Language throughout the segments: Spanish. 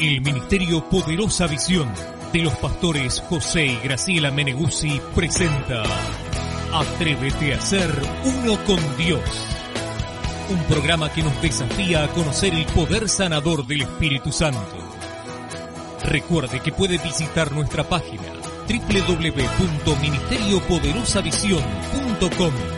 El Ministerio Poderosa Visión de los pastores José y Graciela Meneguzzi presenta Atrévete a ser uno con Dios. Un programa que nos desafía a conocer el poder sanador del Espíritu Santo. Recuerde que puede visitar nuestra página www.ministeriopoderosavisión.com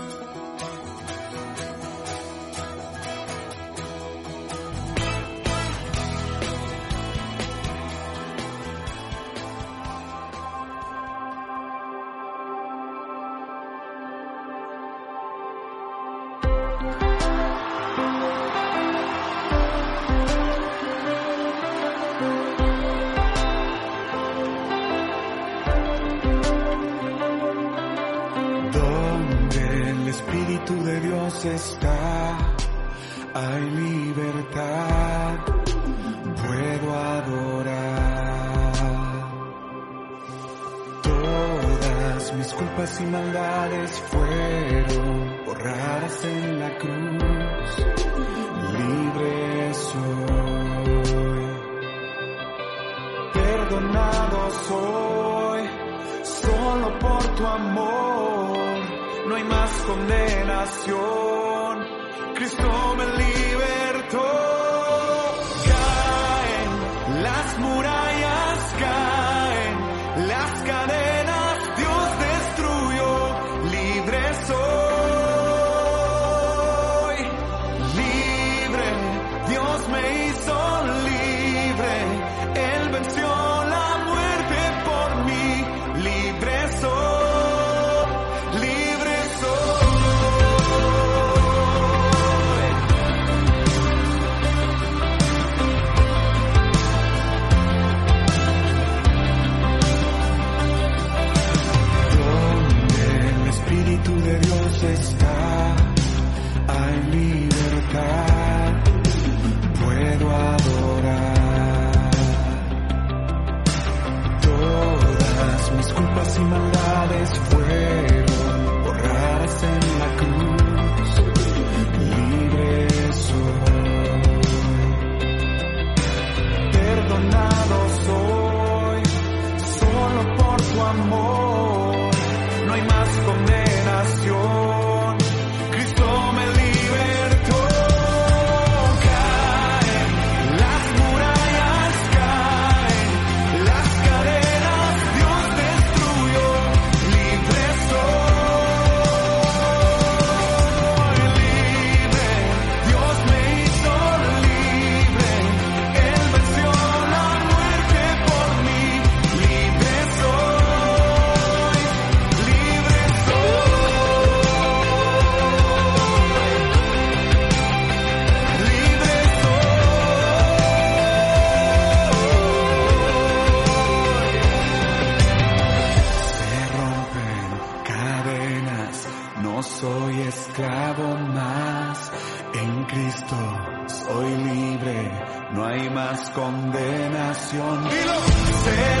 canción. Dilo.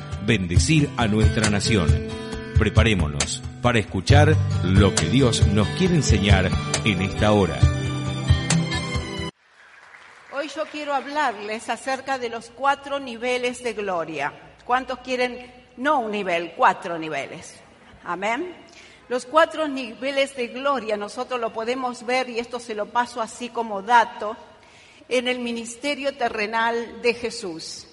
bendecir a nuestra nación. Preparémonos para escuchar lo que Dios nos quiere enseñar en esta hora. Hoy yo quiero hablarles acerca de los cuatro niveles de gloria. ¿Cuántos quieren? No un nivel, cuatro niveles. Amén. Los cuatro niveles de gloria nosotros lo podemos ver y esto se lo paso así como dato en el ministerio terrenal de Jesús.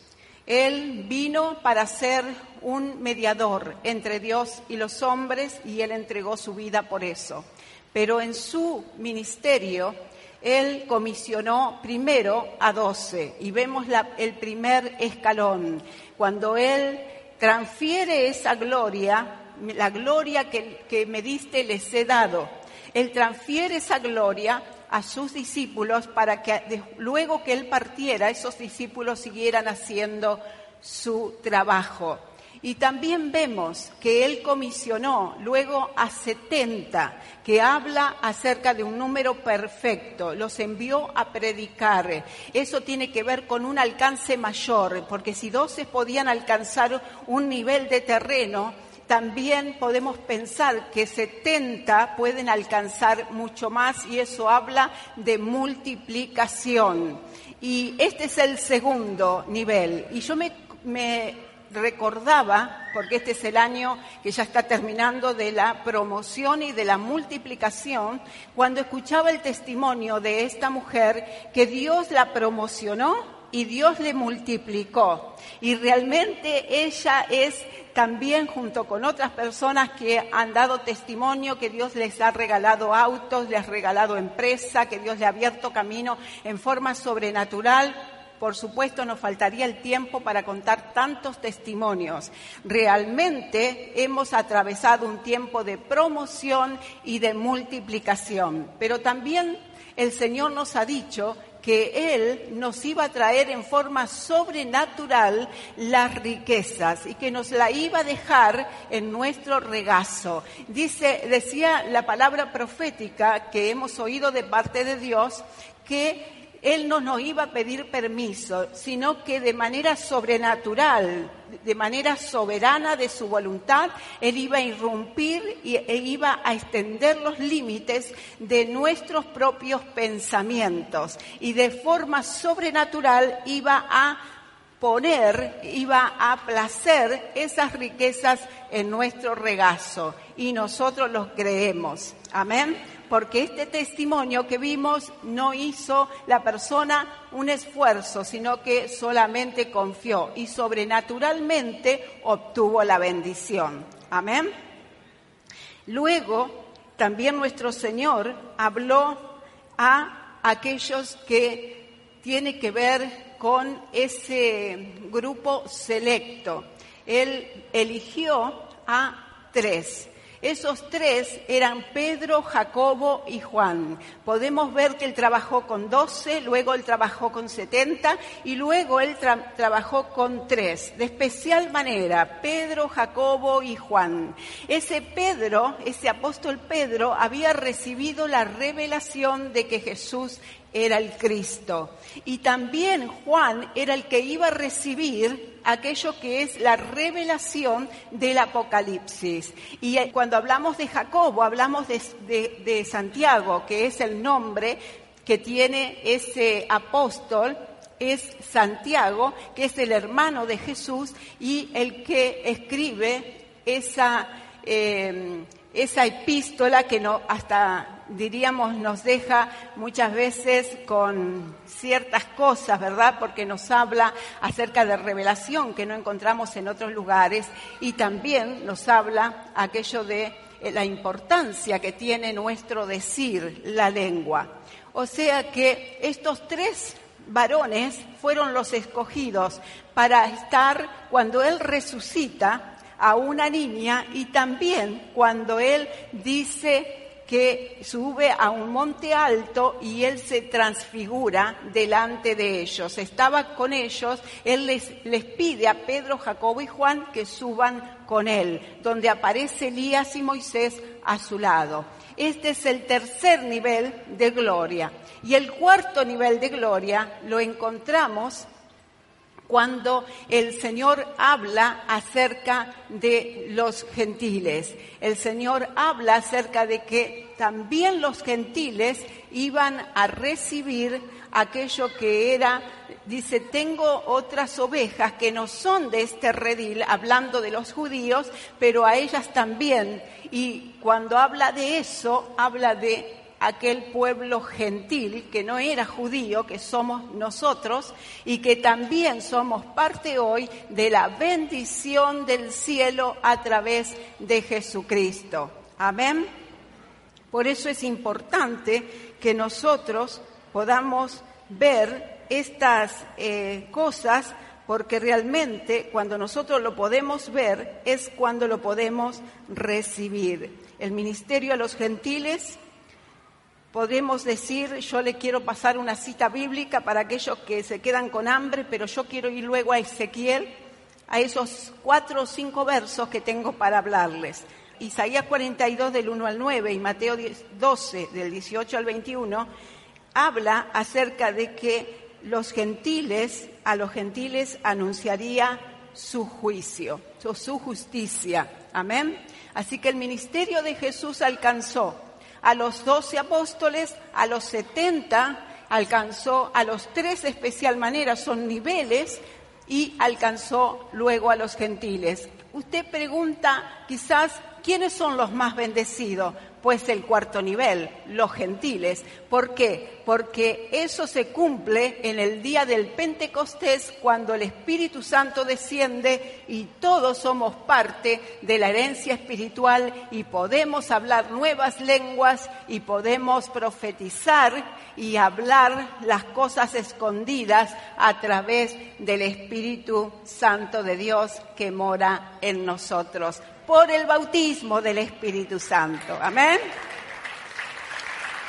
Él vino para ser un mediador entre Dios y los hombres y él entregó su vida por eso. Pero en su ministerio, él comisionó primero a doce y vemos el primer escalón, cuando él transfiere esa gloria, la gloria que, que me diste les he dado. Él transfiere esa gloria a sus discípulos para que luego que él partiera, esos discípulos siguieran haciendo su trabajo. Y también vemos que él comisionó luego a 70, que habla acerca de un número perfecto, los envió a predicar. Eso tiene que ver con un alcance mayor, porque si 12 podían alcanzar un nivel de terreno, también podemos pensar que 70 pueden alcanzar mucho más y eso habla de multiplicación. Y este es el segundo nivel. Y yo me, me recordaba, porque este es el año que ya está terminando de la promoción y de la multiplicación, cuando escuchaba el testimonio de esta mujer que Dios la promocionó y Dios le multiplicó. Y realmente ella es también junto con otras personas que han dado testimonio que Dios les ha regalado autos, les ha regalado empresa, que Dios le ha abierto camino en forma sobrenatural. Por supuesto, nos faltaría el tiempo para contar tantos testimonios. Realmente hemos atravesado un tiempo de promoción y de multiplicación, pero también el Señor nos ha dicho que Él nos iba a traer en forma sobrenatural las riquezas y que nos la iba a dejar en nuestro regazo. Dice, decía la palabra profética que hemos oído de parte de Dios que él no nos iba a pedir permiso, sino que de manera sobrenatural, de manera soberana de su voluntad, Él iba a irrumpir e iba a extender los límites de nuestros propios pensamientos. Y de forma sobrenatural iba a poner, iba a placer esas riquezas en nuestro regazo. Y nosotros los creemos. Amén porque este testimonio que vimos no hizo la persona un esfuerzo, sino que solamente confió y sobrenaturalmente obtuvo la bendición. Amén. Luego, también nuestro Señor habló a aquellos que tiene que ver con ese grupo selecto. Él eligió a tres. Esos tres eran Pedro, Jacobo y Juan. Podemos ver que él trabajó con doce, luego él trabajó con setenta y luego él trabajó con tres. De especial manera, Pedro, Jacobo y Juan. Ese Pedro, ese apóstol Pedro, había recibido la revelación de que Jesús era el Cristo. Y también Juan era el que iba a recibir aquello que es la revelación del Apocalipsis. Y eh, cuando hablamos de Jacobo, hablamos de, Santiago, que es el nombre que tiene ese apóstol, es Santiago, que es el hermano de Jesús y el que escribe esa, eh, esa epístola que no, hasta diríamos, nos deja muchas veces con ciertas cosas, ¿verdad? Porque nos habla acerca de revelación que no encontramos en otros lugares y también nos habla aquello de eh, la importancia que tiene nuestro decir, la lengua. O sea que estos tres varones fueron los escogidos para estar cuando Él resucita a una niña y también cuando él dice que sube a un monte alto y él se transfigura delante de ellos. Estaba con ellos, él les, pide a Pedro, Jacobo y Juan que suban con él, donde aparece Elías y Moisés a su lado. Este es el tercer nivel de gloria. Y el cuarto nivel de gloria lo encontramos cuando el Señor habla acerca de los gentiles. El Señor habla acerca de que también los gentiles iban a recibir aquello que era, dice, tengo otras ovejas que no son de este redil, hablando de los judíos, pero a ellas también. Y cuando habla de eso, habla de aquel pueblo gentil que no era judío, que somos nosotros, y que también somos parte hoy de la bendición del cielo a través de Jesucristo. Amén. Por eso es importante que nosotros podamos ver estas eh, cosas, porque realmente cuando nosotros lo podemos ver es cuando lo podemos recibir. El ministerio a los gentiles Podemos decir, yo le quiero pasar una cita bíblica para aquellos que se quedan con hambre, pero yo quiero ir luego a Ezequiel, a esos cuatro o cinco versos que tengo para hablarles. Isaías 42 del 1 al 9 y Mateo 12 del 18 al 21 habla acerca de que los gentiles, a los gentiles anunciaría su juicio, su justicia. Amén. Así que el ministerio de Jesús alcanzó a los doce apóstoles, a los setenta alcanzó, a los tres de especial manera, son niveles, y alcanzó luego a los gentiles. Usted pregunta quizás quiénes son los más bendecidos. Pues el cuarto nivel, los gentiles. ¿Por qué? Porque eso se cumple en el día del Pentecostés cuando el Espíritu Santo desciende y todos somos parte de la herencia espiritual y podemos hablar nuevas lenguas y podemos profetizar y hablar las cosas escondidas a través del Espíritu Santo de Dios que mora en nosotros por el bautismo del Espíritu Santo. Amén.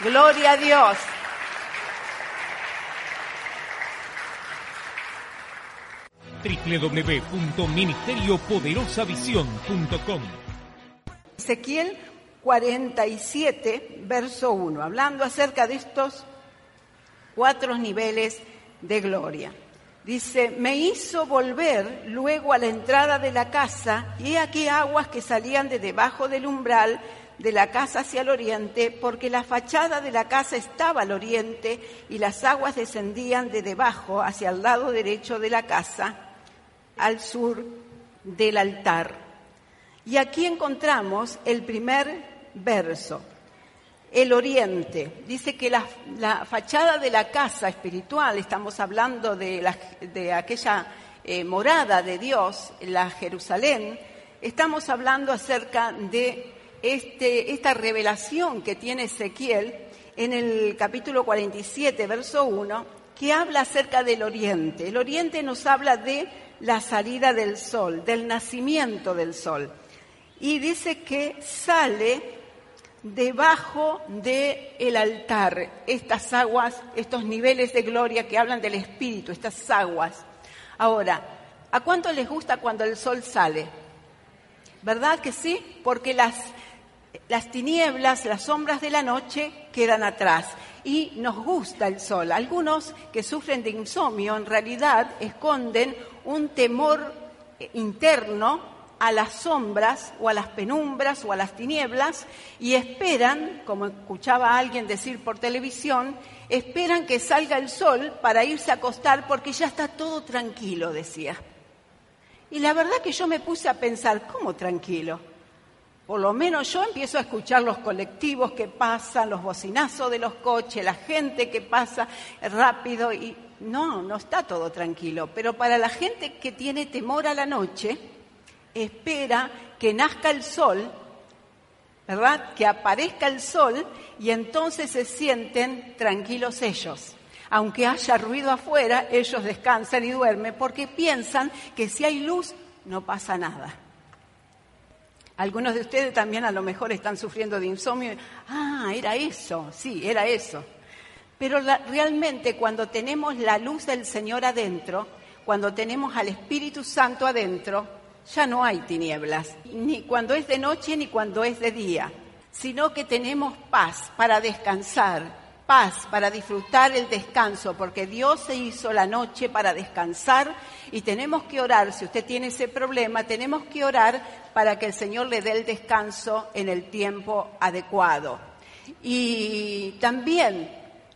Gloria a Dios. www.ministeriopoderosavisión.com Ezequiel 47, verso 1, hablando acerca de estos cuatro niveles de gloria. Dice, me hizo volver luego a la entrada de la casa y aquí aguas que salían de debajo del umbral de la casa hacia el oriente, porque la fachada de la casa estaba al oriente y las aguas descendían de debajo hacia el lado derecho de la casa, al sur del altar. Y aquí encontramos el primer verso el oriente. Dice que la, fachada de la casa espiritual, estamos hablando de, aquella eh, morada de Dios, la Jerusalén, estamos hablando acerca de este, esta revelación que tiene Ezequiel en el capítulo 47, verso 1, que habla acerca del oriente. El oriente nos habla de la salida del sol, del nacimiento del sol. Y dice que sale debajo del altar, estas aguas, estos niveles de gloria que hablan del Espíritu, estas aguas. Ahora, ¿a cuánto les gusta cuando el sol sale? ¿Verdad que sí? Porque las, las tinieblas, las sombras de la noche quedan atrás y nos gusta el sol. Algunos que sufren de insomnio en realidad esconden un temor interno a las sombras o a las penumbras o a las tinieblas y esperan, como escuchaba alguien decir por televisión, esperan que salga el sol para irse a acostar porque ya está todo tranquilo, decía. Y la verdad que yo me puse a pensar, ¿cómo tranquilo? Por lo menos yo empiezo a escuchar los colectivos que pasan, los bocinazos de los coches, la gente que pasa rápido y no, no está todo tranquilo. Pero para la gente que tiene temor a la noche, espera que nazca el sol, ¿verdad? Que aparezca el sol y entonces se sienten tranquilos ellos. Aunque haya ruido afuera, ellos descansan y duermen porque piensan que si hay luz no pasa nada. Algunos de ustedes también a lo mejor están sufriendo de insomnio. Ah, era eso, sí, era eso. Pero realmente cuando tenemos la luz del Señor adentro, cuando tenemos al Espíritu Santo adentro, ya no hay tinieblas, ni cuando es de noche ni cuando es de día, sino que tenemos paz para descansar, paz para disfrutar el descanso, porque Dios se hizo la noche para descansar y tenemos que orar, si usted tiene ese problema, tenemos que orar para que el Señor le dé el descanso en el tiempo adecuado. Y también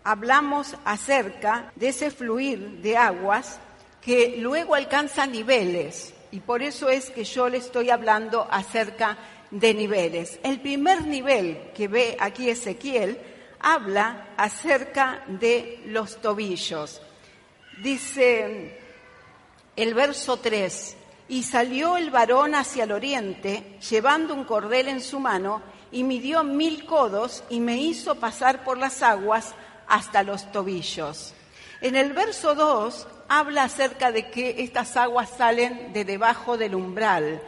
hablamos acerca de ese fluir de aguas que luego alcanza niveles. Y por eso es que yo le estoy hablando acerca de niveles. El primer nivel que ve aquí Ezequiel habla acerca de los tobillos. Dice el verso 3, y salió el varón hacia el oriente, llevando un cordel en su mano, y midió mil codos y me hizo pasar por las aguas hasta los tobillos. En el verso 2 habla acerca de que estas aguas salen de debajo del umbral,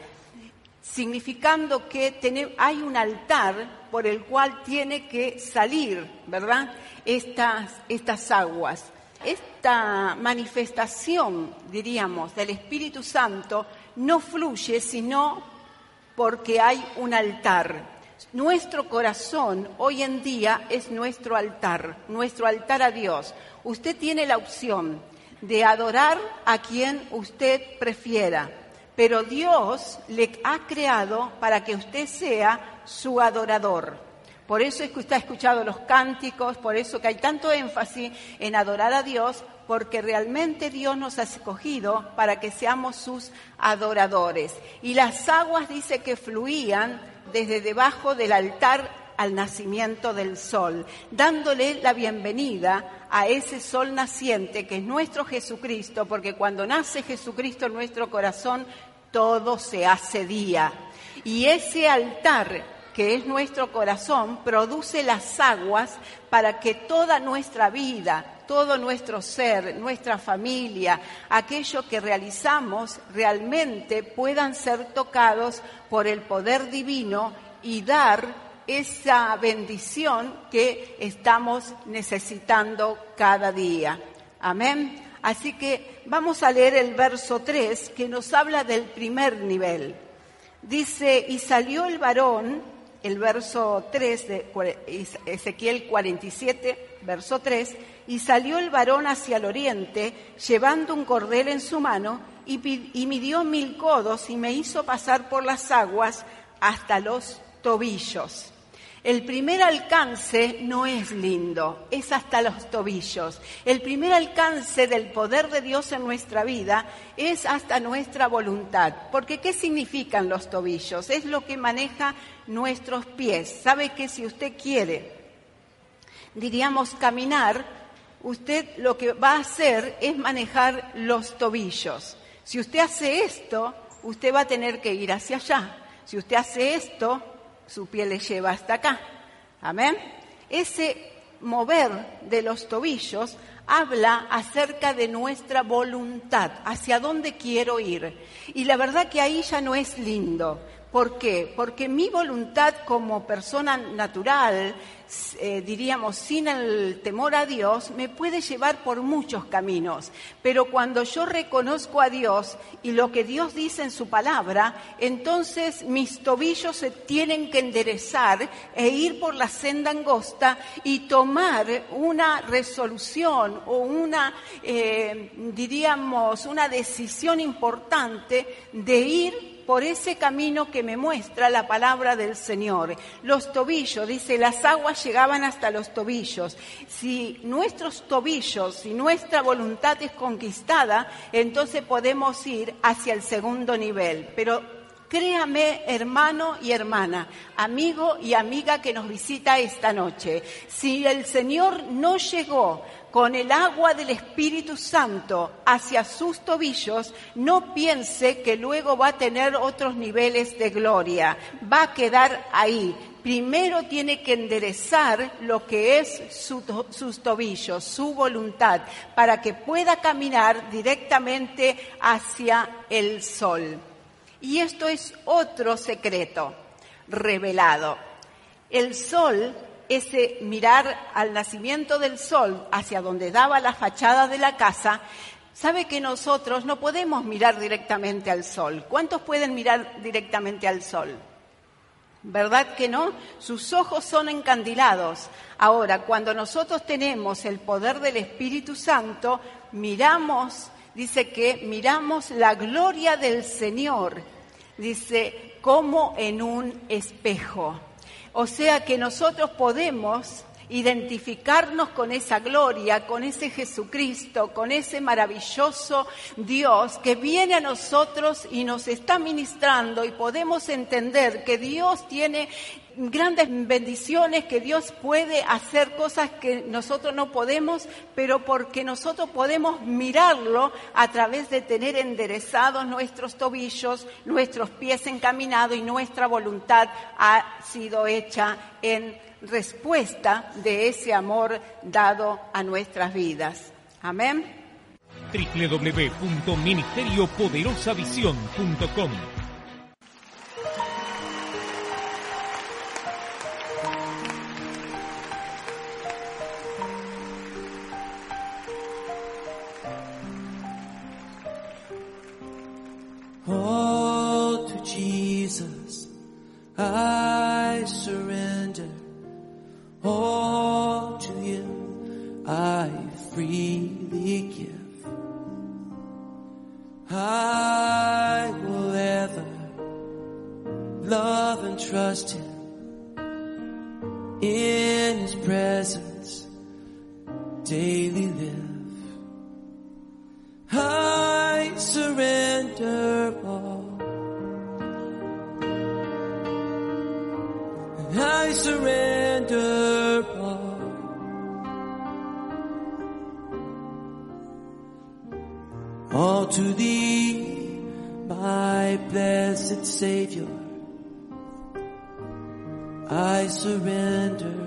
significando que hay un altar por el cual tiene que salir, ¿verdad? Estas, estas aguas. Esta manifestación, diríamos, del Espíritu Santo no fluye sino porque hay un altar. Nuestro corazón hoy en día es nuestro altar, nuestro altar a Dios. Usted tiene la opción de adorar a quien usted prefiera, pero Dios le ha creado para que usted sea su adorador. Por eso es que usted ha escuchado los cánticos, por eso que hay tanto énfasis en adorar a Dios, porque realmente Dios nos ha escogido para que seamos sus adoradores. Y las aguas dice que fluían desde debajo del altar al nacimiento del sol, dándole la bienvenida a ese sol naciente que es nuestro Jesucristo, porque cuando nace Jesucristo en nuestro corazón, todo se hace día. Y ese altar que es nuestro corazón, produce las aguas para que toda nuestra vida, todo nuestro ser, nuestra familia, aquello que realizamos realmente puedan ser tocados por el poder divino y dar esa bendición que estamos necesitando cada día. Amén. Así que vamos a leer el verso 3 que nos habla del primer nivel. Dice, y salió el varón, el verso 3 de Ezequiel 47, verso 3, y salió el varón hacia el oriente, llevando un cordel en su mano, y, y midió mil codos y me hizo pasar por las aguas hasta los tobillos. El primer alcance no es lindo, es hasta los tobillos. El primer alcance del poder de Dios en nuestra vida es hasta nuestra voluntad. Porque ¿qué significan los tobillos? Es lo que maneja nuestros pies. Sabe que si usted quiere, diríamos, caminar, usted lo que va a hacer es manejar los tobillos. Si usted hace esto, usted va a tener que ir hacia allá. Si usted hace esto, su piel le lleva hasta acá. Amén. Ese mover de los tobillos habla acerca de nuestra voluntad, hacia dónde quiero ir. Y la verdad que ahí ya no es lindo. ¿Por qué? Porque mi voluntad como persona natural, eh, diríamos, sin el temor a Dios, me puede llevar por muchos caminos. Pero cuando yo reconozco a Dios y lo que Dios dice en su palabra, entonces mis tobillos se tienen que enderezar e ir por la senda angosta y tomar una resolución o una, eh, diríamos, una decisión importante de ir por ese camino que me muestra la palabra del Señor. Los tobillos, dice, las aguas llegaban hasta los tobillos. Si nuestros tobillos, si nuestra voluntad es conquistada, entonces podemos ir hacia el segundo nivel. Pero Créame, hermano y hermana, amigo y amiga que nos visita esta noche, si el Señor no llegó con el agua del Espíritu Santo hacia sus tobillos, no piense que luego va a tener otros niveles de gloria. Va a quedar ahí. Primero tiene que enderezar lo que es sus tobillos, su voluntad, para que pueda caminar directamente hacia el sol. Y esto es otro secreto. revelado. El sol, ese mirar al nacimiento del sol hacia donde daba la fachada de la casa, sabe que nosotros no podemos mirar directamente al sol. ¿Cuántos pueden mirar directamente al sol? ¿Verdad que no? Sus ojos son encandilados. Ahora, cuando nosotros tenemos el poder del Espíritu Santo, miramos, dice que miramos la gloria del Señor, dice, como en un espejo. O sea que nosotros podemos identificarnos con esa gloria, con ese Jesucristo, con ese maravilloso Dios que viene a nosotros y nos está ministrando y podemos entender que Dios tiene grandes bendiciones, que Dios puede hacer cosas que nosotros no podemos, pero porque nosotros podemos mirarlo a través de tener enderezados nuestros tobillos, nuestros pies encaminados y nuestra voluntad ha sido hecha en respuesta de ese amor dado a nuestras vidas. Amén. www.ministeriopoderosavisión.com All to Jesus I surrender. All to you I freely give. I will ever love and trust Him. In His presence daily live. To thee, my blessed Savior. I surrender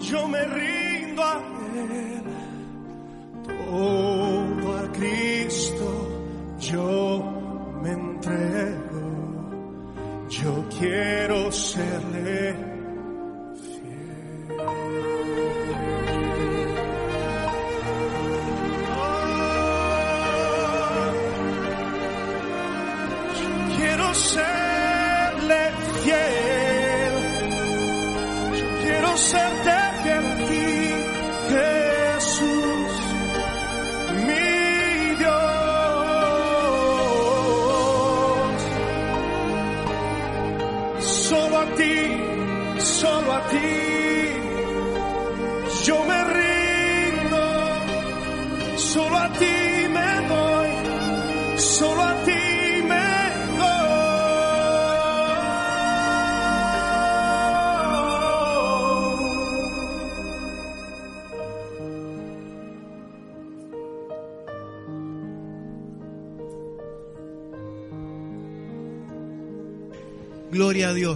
yo me rindo a Él. Todo a Cristo yo me entrego. Yo quiero serle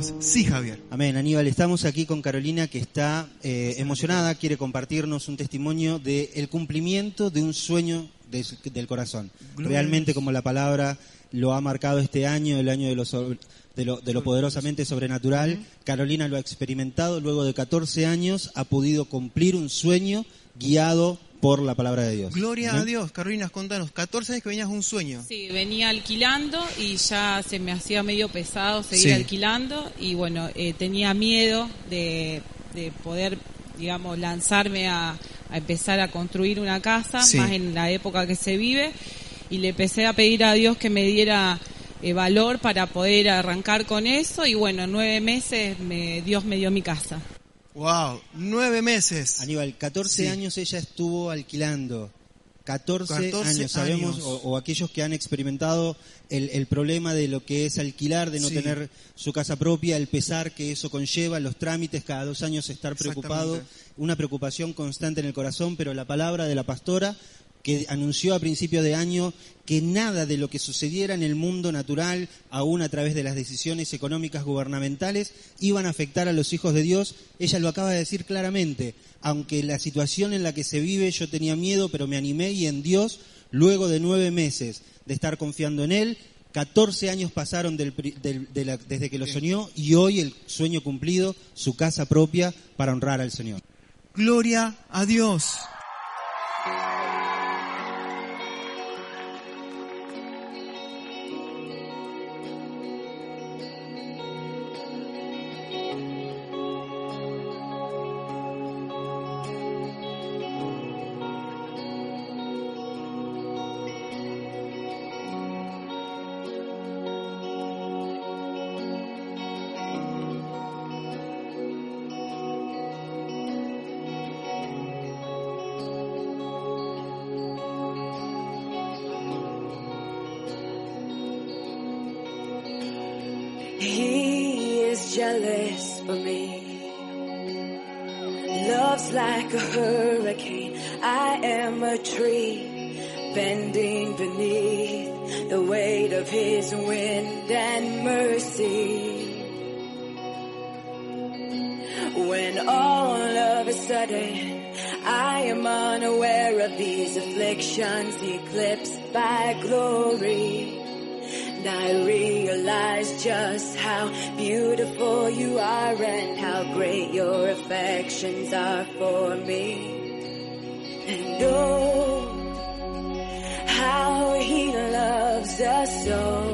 Dios. Sí, Javier. Amén, Aníbal. Estamos aquí con Carolina que está eh, emocionada, quiere compartirnos un testimonio del cumplimiento de un sueño de su- del corazón. Realmente como la palabra lo ha marcado este año, el año de lo, de lo poderosamente sobrenatural. Carolina lo ha experimentado, luego de 14 años ha podido cumplir un sueño guiado por la palabra de Dios. Gloria a. Dios. Carolina, contanos, 14 años que venías un sueño. Sí, venía alquilando y ya se me hacía medio pesado seguir Sí. alquilando y bueno, eh, tenía miedo de, de poder, digamos, lanzarme a, a empezar a construir una casa, Sí. más en la época que se vive, y le empecé a pedir a Dios que me diera eh, valor para poder arrancar con eso y bueno, en nueve meses me, Dios me dio mi casa. Wow, nueve meses. Aníbal, 14 Sí. años ella estuvo alquilando. 14, 14 años, sabemos, años. O, o aquellos que han experimentado el, el problema de lo que es alquilar, de no Sí. tener su casa propia, el pesar que eso conlleva, los trámites, cada dos años estar preocupado, una preocupación constante en el corazón, pero la palabra de la pastora que anunció a principio de año que nada de lo que sucediera en el mundo natural, aún a través de las decisiones económicas gubernamentales, iban a afectar a los hijos de Dios. Ella lo acaba de decir claramente. Aunque la situación en la que se vive yo tenía miedo, pero me animé y en Dios, luego de nueve meses de estar confiando en Él, 14 años pasaron del del- de la- desde que lo soñó y hoy el sueño cumplido, su casa propia para honrar al Señor. Gloria a Dios. He is jealous for me. Love's like a hurricane. I am a tree bending beneath the weight of his wind and mercy. When all of a sudden I am unaware of these afflictions eclipsed by glory. And I realize just how beautiful you are and how great your affections are for me. And oh, how he loves us so.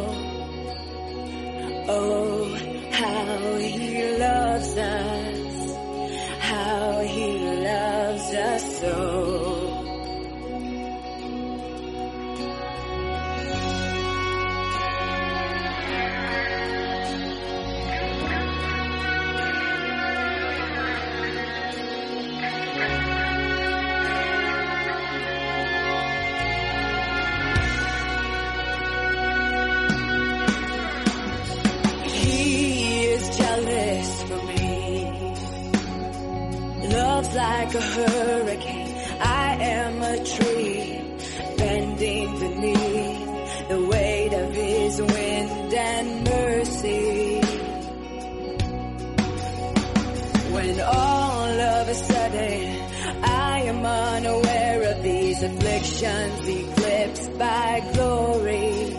Like a hurricane. I am a tree bending beneath the weight of his wind and mercy. When all of a sudden I am unaware of these afflictions eclipsed by glory.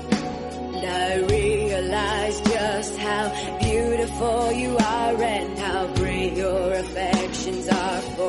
And I realize just how beautiful you are and how great your affections are for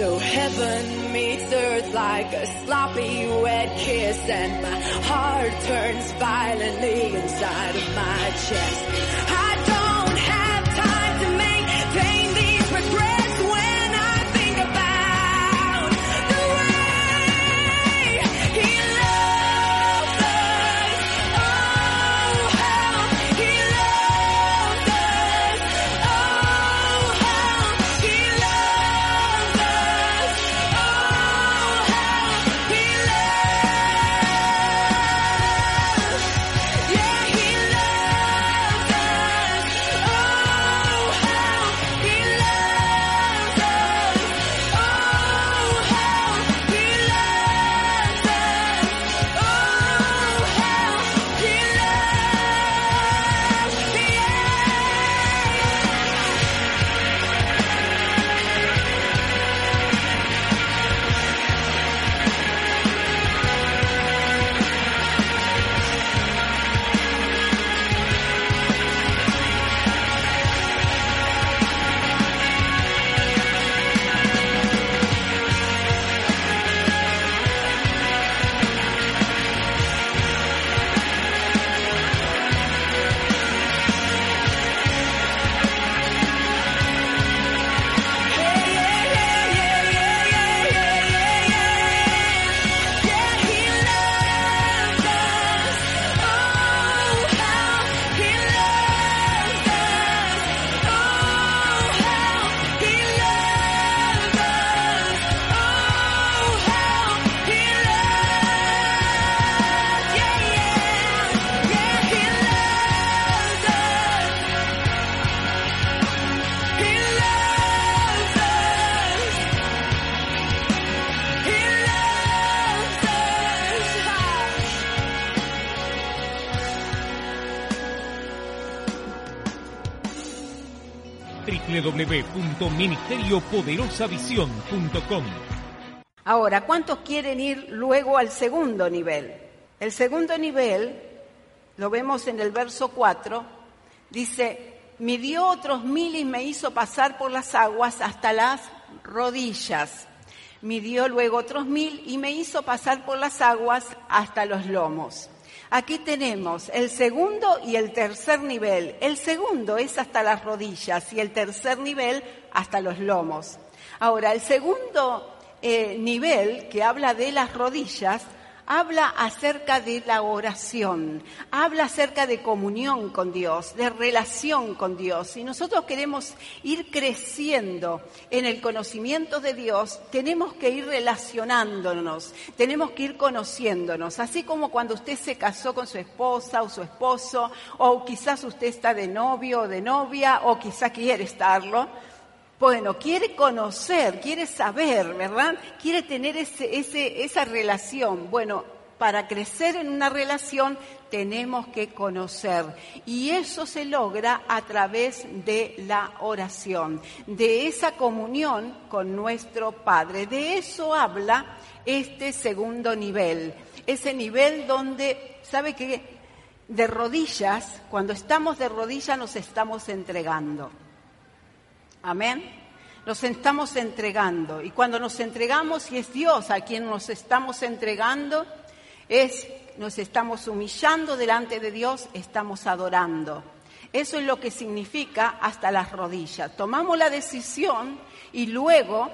So heaven meets earth like a sloppy wet kiss and my heart turns violently inside of my chest. I www.ministeriopoderosavisión.com Ahora, ¿cuántos quieren ir luego al segundo nivel? El segundo nivel, lo vemos en el verso 4, dice, midió otros mil y me hizo pasar por las aguas hasta las rodillas. Midió luego otros mil y me hizo pasar por las aguas hasta los lomos. Aquí tenemos el segundo y el tercer nivel. El segundo es hasta las rodillas y el tercer nivel hasta los lomos. Ahora, el segundo eh, nivel que habla de las rodillas habla acerca de la oración, habla acerca de comunión con Dios, de relación con Dios. Si nosotros queremos ir creciendo en el conocimiento de Dios, tenemos que ir relacionándonos, tenemos que ir conociéndonos, así como cuando usted se casó con su esposa o su esposo, o quizás usted está de novio o de novia, o quizás quiere estarlo. Bueno, quiere conocer, quiere saber, ¿verdad? Quiere tener ese, ese, esa relación. Bueno, para crecer en una relación tenemos que conocer. Y eso se logra a través de la oración, de esa comunión con nuestro Padre. De eso habla este segundo nivel. Ese nivel donde, ¿sabe qué? De rodillas, cuando estamos de rodillas nos estamos entregando. Amén. Nos estamos entregando. Y cuando nos entregamos, y es Dios a quien nos estamos entregando, es nos estamos humillando delante de Dios, estamos adorando. Eso es lo que significa hasta las rodillas. Tomamos la decisión y luego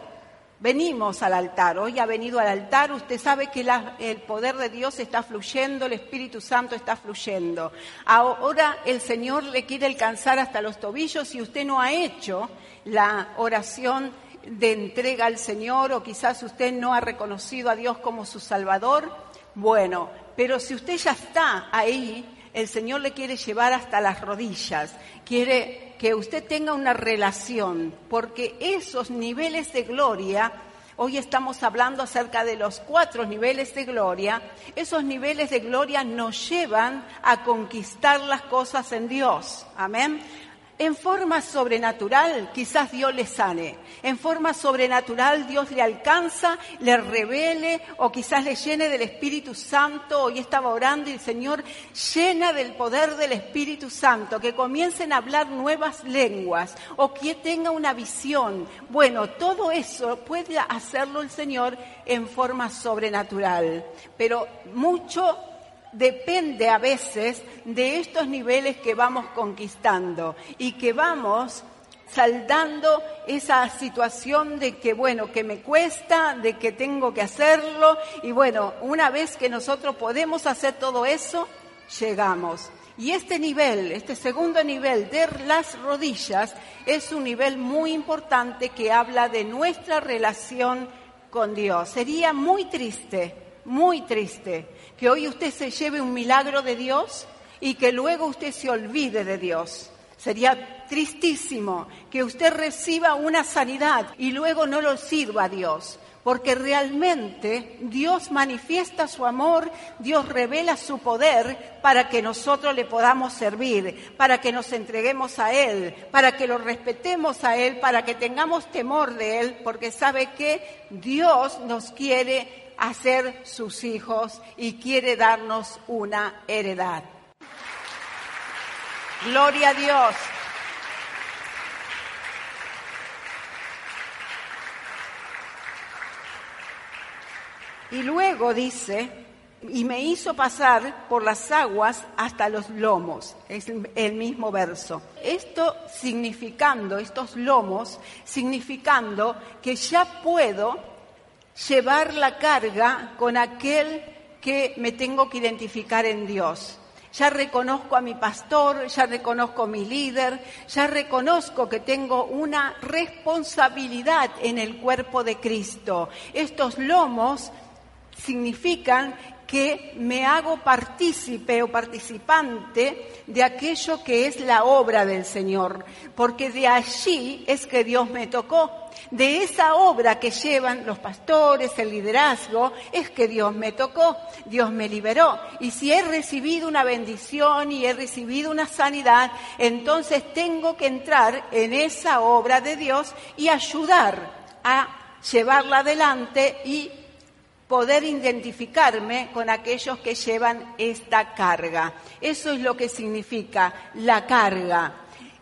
venimos al altar. Hoy ha venido al altar, usted sabe que la- el poder de Dios está fluyendo, el Espíritu Santo está fluyendo. Ahora el Señor le quiere alcanzar hasta los tobillos y usted no ha hecho la oración de entrega al Señor o quizás usted no ha reconocido a Dios como su Salvador. Bueno, pero si usted ya está ahí, el Señor le quiere llevar hasta las rodillas, quiere que usted tenga una relación, porque esos niveles de gloria, hoy estamos hablando acerca de los cuatro niveles de gloria, esos niveles de gloria nos llevan a conquistar las cosas en Dios. Amén. En forma sobrenatural, quizás Dios le sane. En forma sobrenatural, Dios le alcanza, le revele o quizás le llene del Espíritu Santo. Hoy estaba orando y el Señor llena del poder del Espíritu Santo, que comiencen a hablar nuevas lenguas o que tenga una visión. Bueno, todo eso puede hacerlo el Señor en forma sobrenatural. Pero mucho depende a veces de estos niveles que vamos conquistando y que vamos saldando esa situación de que, bueno, que me cuesta, de que tengo que hacerlo y bueno, una vez que nosotros podemos hacer todo eso, llegamos. Y este nivel, este segundo nivel de las rodillas, es un nivel muy importante que habla de nuestra relación con Dios. Sería muy triste, muy triste que hoy usted se lleve un milagro de Dios y que luego usted se olvide de Dios. Sería tristísimo que usted reciba una sanidad y luego no lo sirva a Dios, porque realmente Dios manifiesta su amor, Dios revela su poder para que nosotros le podamos servir, para que nos entreguemos a Él, para que lo respetemos a Él, para que tengamos temor de Él, porque sabe que Dios nos quiere a ser sus hijos y quiere darnos una heredad. Gloria a Dios. Y luego dice, y me hizo pasar por las aguas hasta los lomos, es el mismo verso. Esto significando, estos lomos, significando que ya puedo llevar la carga con aquel que me tengo que identificar en Dios. Ya reconozco a mi pastor, ya reconozco a mi líder, ya reconozco que tengo una responsabilidad en el cuerpo de Cristo. Estos lomos significan que me hago partícipe o participante de aquello que es la obra del Señor, porque de allí es que Dios me tocó. De esa obra que llevan los pastores, el liderazgo, es que Dios me tocó, Dios me liberó. Y si he recibido una bendición y he recibido una sanidad, entonces tengo que entrar en esa obra de Dios y ayudar a llevarla adelante y poder identificarme con aquellos que llevan esta carga. Eso es lo que significa la carga.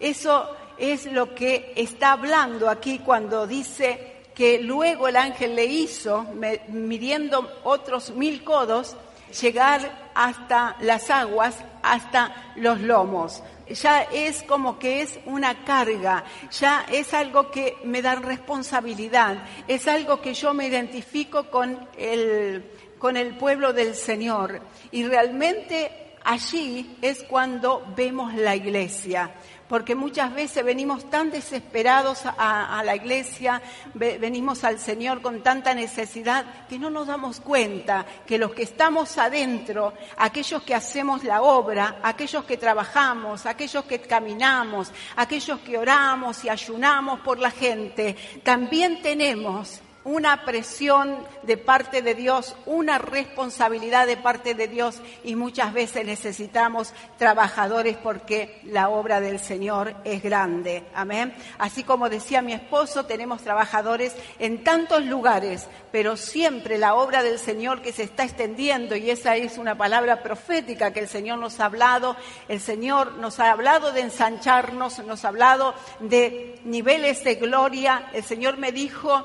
Eso es lo que está hablando aquí cuando dice que luego el ángel le hizo, midiendo otros mil codos, llegar hasta las aguas, hasta los lomos ya es como que es una carga, ya es algo que me da responsabilidad, es algo que yo me identifico con el, con el pueblo del Señor. Y realmente allí es cuando vemos la iglesia porque muchas veces venimos tan desesperados a, la iglesia, venimos al Señor con tanta necesidad que no nos damos cuenta que los que estamos adentro, aquellos que hacemos la obra, aquellos que trabajamos, aquellos que caminamos, aquellos que oramos y ayunamos por la gente, también tenemos una presión de parte de Dios, una responsabilidad de parte de Dios y muchas veces necesitamos trabajadores porque la obra del Señor es grande. Amén. Así como decía mi esposo, tenemos trabajadores en tantos lugares, pero siempre la obra del Señor que se está extendiendo y esa es una palabra profética que el Señor nos ha hablado. El Señor nos ha hablado de ensancharnos, nos ha hablado de niveles de gloria. El Señor me dijo,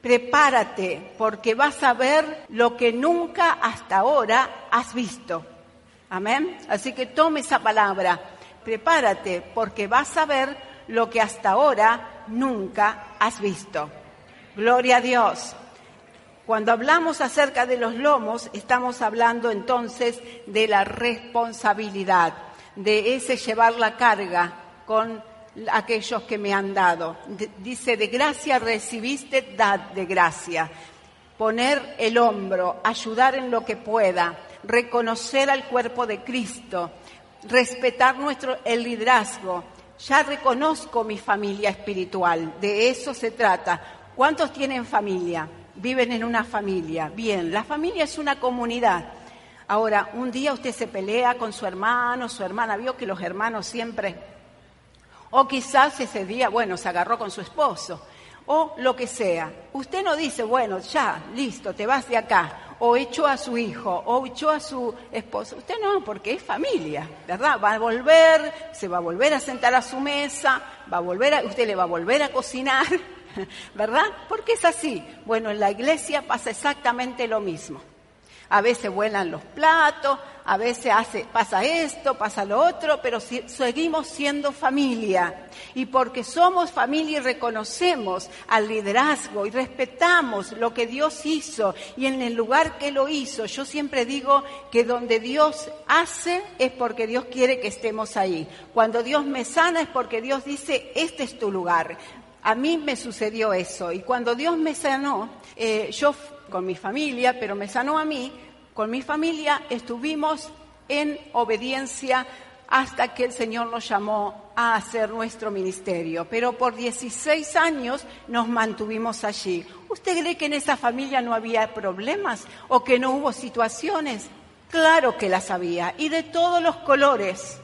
prepárate porque vas a ver lo que nunca hasta ahora has visto. Amén. Así que tome esa palabra. Prepárate porque vas a ver lo que hasta ahora nunca has visto. Gloria a Dios. Cuando hablamos acerca de los lomos, estamos hablando entonces de la responsabilidad, de ese llevar la carga con aquellos que me han dado. dice, de gracia recibiste, dad de gracia. Poner el hombro, ayudar en lo que pueda, reconocer al cuerpo de Cristo, respetar nuestro el liderazgo. Ya reconozco mi familia espiritual, de eso se trata. ¿Cuántos tienen familia? Viven en una familia. Bien, la familia es una comunidad. Ahora, un día usted se pelea con su hermano, su hermana, vio que los hermanos siempre O quizás ese día, bueno, se agarró con su esposo. O lo que sea. Usted no dice, bueno, ya, listo, te vas de acá. O echó a su hijo, o echó a su esposo. Usted no, porque es familia, ¿verdad? Va a volver, se va a volver a sentar a su mesa, va a volver a, usted le va a volver a cocinar, ¿verdad? Porque es así. Bueno, en la iglesia pasa exactamente lo mismo. A veces vuelan los platos, a veces pasa esto, pasa lo otro, pero seguimos siendo familia. Y porque somos familia y reconocemos al liderazgo y respetamos lo que Dios hizo y en el lugar que lo hizo, yo siempre digo que donde Dios hace es porque Dios quiere que estemos ahí. Cuando Dios me sana es porque Dios dice, este es tu lugar. A mí me sucedió eso y cuando Dios me sanó, eh, yo con mi familia, pero me sanó a mí, con mi familia estuvimos en obediencia hasta que el Señor nos llamó a hacer nuestro ministerio. Pero por 16 años nos mantuvimos allí. ¿Usted cree que en esa familia no había problemas o que no hubo situaciones? Claro que las había y de todos los colores.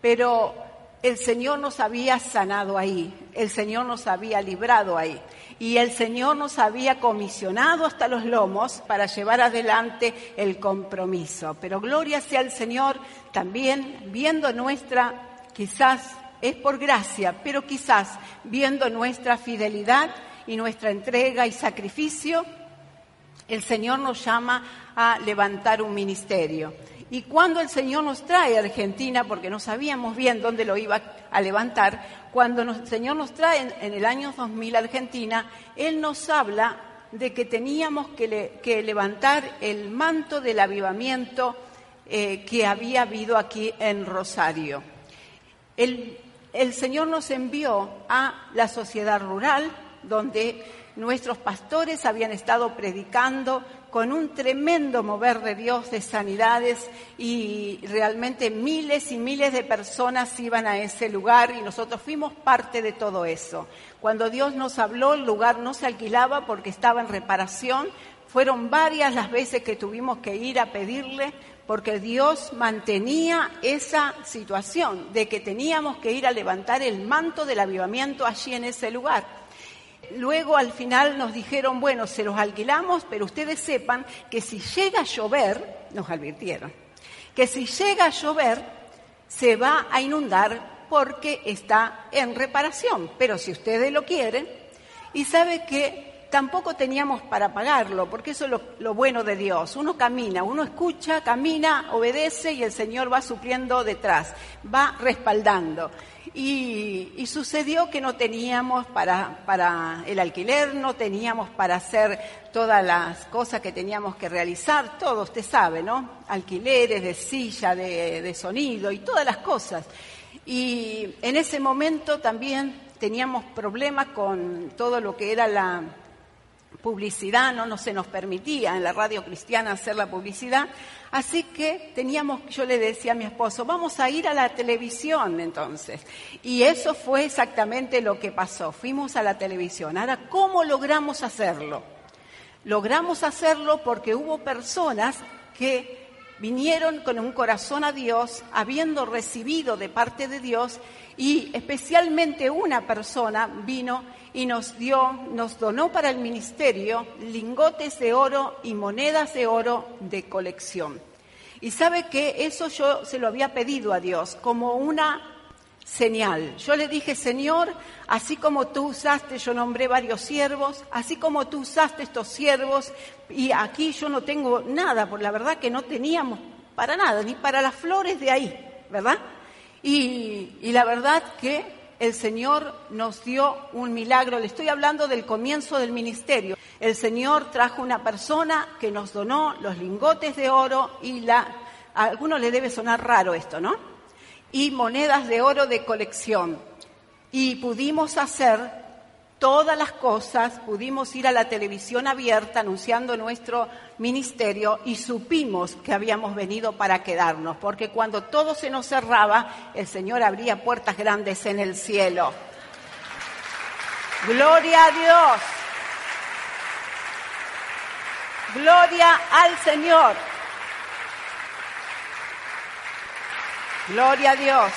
Pero el Señor nos había sanado ahí, el Señor nos había librado ahí y el Señor nos había comisionado hasta los lomos para llevar adelante el compromiso. Pero gloria sea al Señor también viendo nuestra, quizás es por gracia, pero quizás viendo nuestra fidelidad y nuestra entrega y sacrificio, el Señor nos llama a levantar un ministerio. Y cuando el Señor nos trae a Argentina, porque no sabíamos bien dónde lo iba a levantar, cuando el Señor nos trae en, el año 2000 a Argentina, Él nos habla de que teníamos que, le- que levantar el manto del avivamiento eh, que había habido aquí en Rosario. El Señor nos envió a la sociedad rural, donde nuestros pastores habían estado predicando con un tremendo mover de Dios de sanidades y realmente miles y miles de personas iban a ese lugar y nosotros fuimos parte de todo eso. Cuando Dios nos habló, el lugar no se alquilaba porque estaba en reparación. Fueron varias las veces que tuvimos que ir a pedirle porque Dios mantenía esa situación de que teníamos que ir a levantar el manto del avivamiento allí en ese lugar. Luego al final nos dijeron, bueno, se los alquilamos, pero ustedes sepan que si llega a llover, nos advirtieron, que si llega a llover se va a inundar porque está en reparación, pero si ustedes lo quieren, y sabe que tampoco teníamos para pagarlo, porque eso es lo, lo bueno de Dios. Uno camina, uno escucha, camina, obedece y el Señor va supliendo detrás, va respaldando. Y, sucedió que no teníamos para, para el alquiler, no teníamos para hacer todas las cosas que teníamos que realizar, todo usted sabe, ¿no? Alquileres de silla, de, de sonido y todas las cosas. Y en ese momento también teníamos problemas con todo lo que era la publicidad, no, no se nos permitía en la radio cristiana hacer la publicidad, así que teníamos, yo le decía a mi esposo, vamos a ir a la televisión entonces. Y eso fue exactamente lo que pasó, fuimos a la televisión. Ahora, ¿cómo logramos hacerlo? Logramos hacerlo porque hubo personas que vinieron con un corazón a Dios, habiendo recibido de parte de Dios, y especialmente una persona vino y nos dio, nos donó para el ministerio lingotes de oro y monedas de oro de colección. Y sabe que eso yo se lo había pedido a Dios como una señal. Yo le dije, Señor, así como tú usaste, yo nombré varios siervos, así como tú usaste estos siervos, y aquí yo no tengo nada, por la verdad que no teníamos para nada, ni para las flores de ahí, ¿verdad? Y, y la verdad que el Señor nos dio un milagro. Le estoy hablando del comienzo del ministerio. El Señor trajo una persona que nos donó los lingotes de oro y la... A algunos le debe sonar raro esto, ¿no? Y monedas de oro de colección. Y pudimos hacer todas las cosas, pudimos ir a la televisión abierta anunciando nuestro ministerio y supimos que habíamos venido para quedarnos, porque cuando todo se nos cerraba, el Señor abría puertas grandes en el cielo. Gloria a Dios. Gloria al Señor. Gloria a Dios.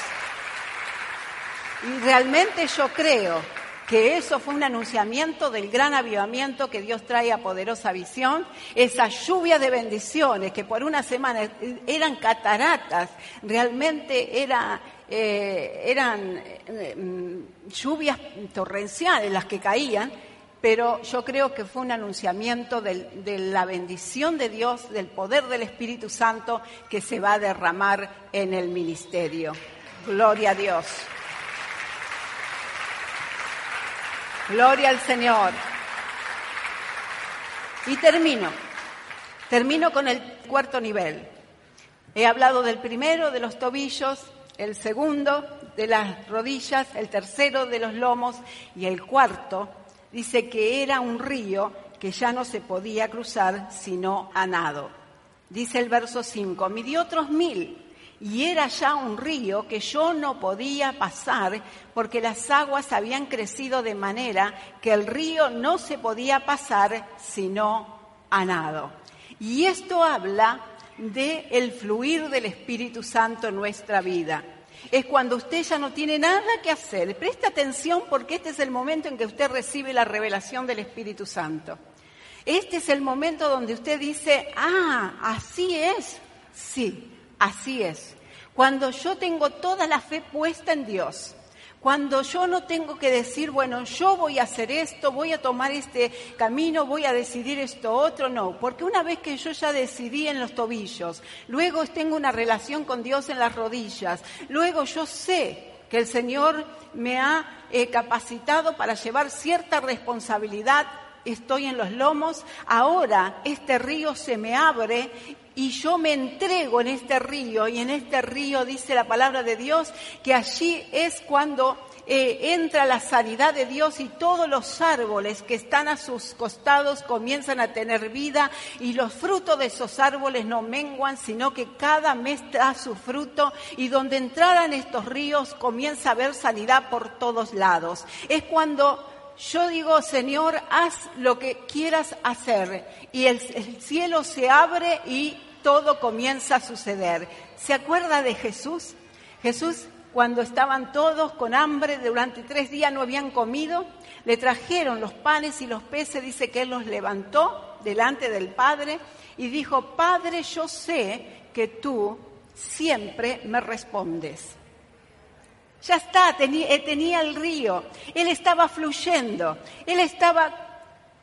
Y realmente yo creo que eso fue un anunciamiento del gran avivamiento que Dios trae a poderosa visión, esa lluvia de bendiciones que por una semana eran cataratas, realmente era, eh, eran eh, lluvias torrenciales las que caían, pero yo creo que fue un anunciamiento de la bendición de Dios, del poder del Espíritu Santo que se va a derramar en el ministerio. Gloria a Dios. Gloria al Señor. Y termino. Termino con el cuarto nivel. He hablado del primero, de los tobillos, el segundo, de las rodillas, el tercero, de los lomos, y el cuarto dice que era un río que ya no se podía cruzar sino a nado. Dice el verso 5, midió otros mil y era ya un río que yo no podía pasar porque las aguas habían crecido de manera que el río no se podía pasar sino a nado. Y esto habla de el fluir del Espíritu Santo en nuestra vida. Es cuando usted ya no tiene nada que hacer. Presta atención porque este es el momento en que usted recibe la revelación del Espíritu Santo. Este es el momento donde usted dice, ah, así es. Sí, así es. Cuando yo tengo toda la fe puesta en Dios, cuando yo no tengo que decir, bueno, yo voy a hacer esto, voy a tomar este camino, voy a decidir esto otro, no, porque una vez que yo ya decidí en los tobillos, luego tengo una relación con Dios en las rodillas, luego yo sé que el Señor me ha eh, capacitado para llevar cierta responsabilidad estoy en los lomos, ahora este río se me abre y yo me entrego en este río y en este río dice la palabra de Dios que allí es cuando eh, entra la sanidad de Dios y todos los árboles que están a sus costados comienzan a tener vida y los frutos de esos árboles no menguan, sino que cada mes da su fruto y donde entraran estos ríos comienza a haber sanidad por todos lados. Es cuando yo digo, Señor, haz lo que quieras hacer. Y el, el, cielo se abre y todo comienza a suceder. ¿Se acuerda de Jesús? Jesús, cuando estaban todos con hambre, durante tres días no habían comido, le trajeron los panes y los peces, dice que Él los levantó delante del Padre y dijo, Padre, yo sé que tú siempre me respondes. Ya está, tenía, tenía, el río, él estaba fluyendo, él estaba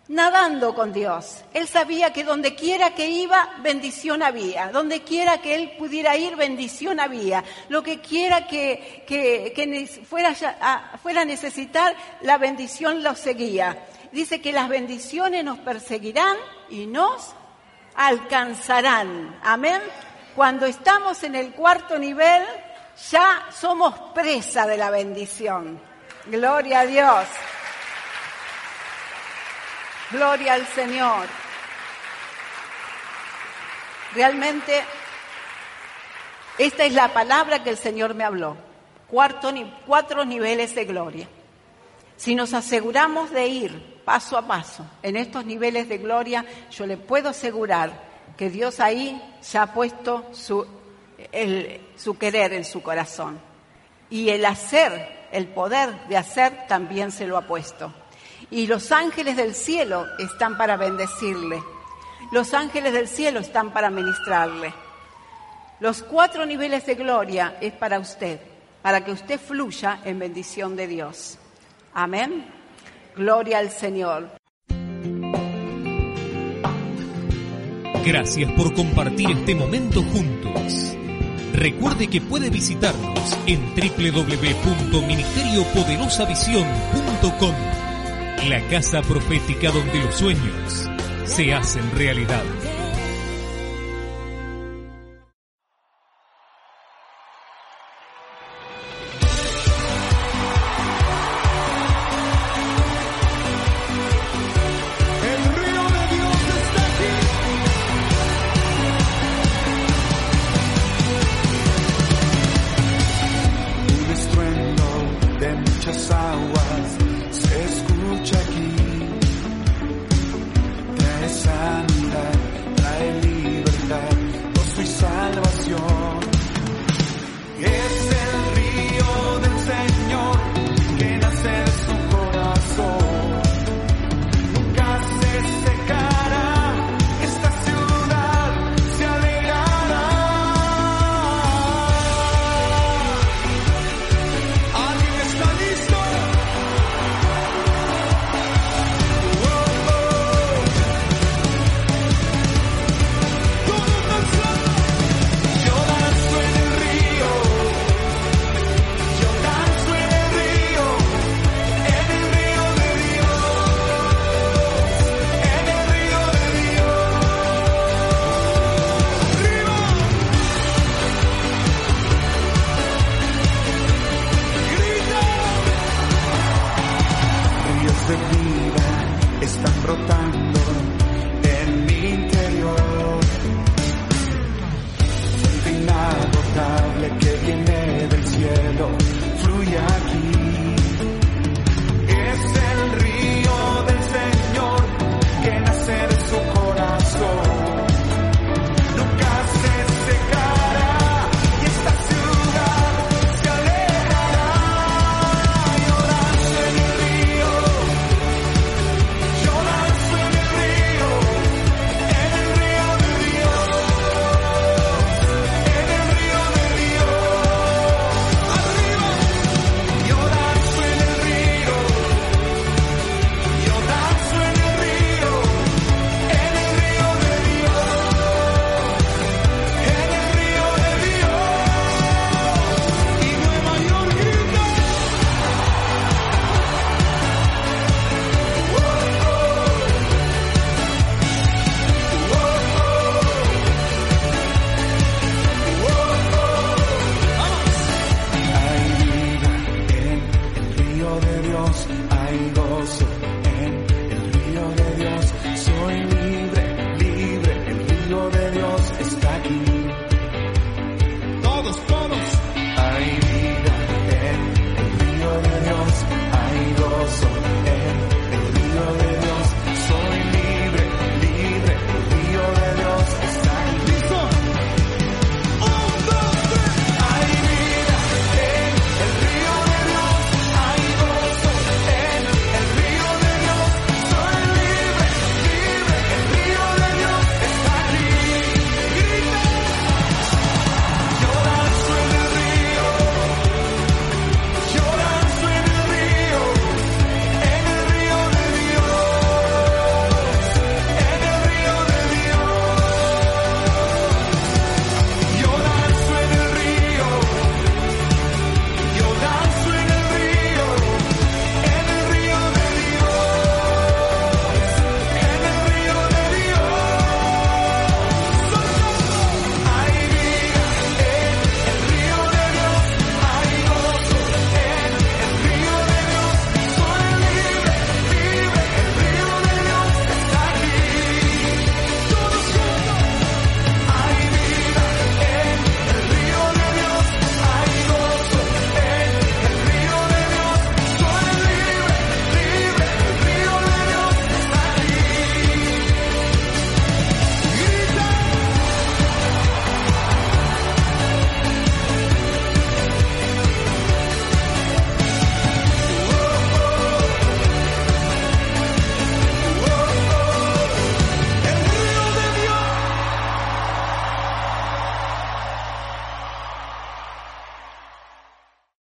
nadando con Dios. Él sabía que donde quiera que iba, bendición había. Donde quiera que él pudiera ir, bendición había. Lo que quiera que, que, que fuera, fuera a necesitar, la bendición lo seguía. Dice que las bendiciones nos perseguirán y nos alcanzarán. Amén. Cuando estamos en el cuarto nivel, ya somos presa de la bendición. Gloria a Dios. Gloria al Señor. Realmente, esta es la palabra que el Señor me habló. Cuatro niveles de gloria. Si nos aseguramos de ir paso a paso en estos niveles de gloria, yo le puedo asegurar que Dios ahí ya ha puesto su el, su querer en su corazón. Y el hacer, el poder de hacer, también se lo ha puesto. Y los ángeles del cielo están para bendecirle. Los ángeles del cielo están para ministrarle. Los cuatro niveles de gloria es para usted, para que usted fluya en bendición de Dios. Amén. Gloria al Señor. Gracias por compartir este momento juntos. Recuerde que puede visitarnos en www.ministeriopoderosavision.com, la casa profética donde los sueños se hacen realidad.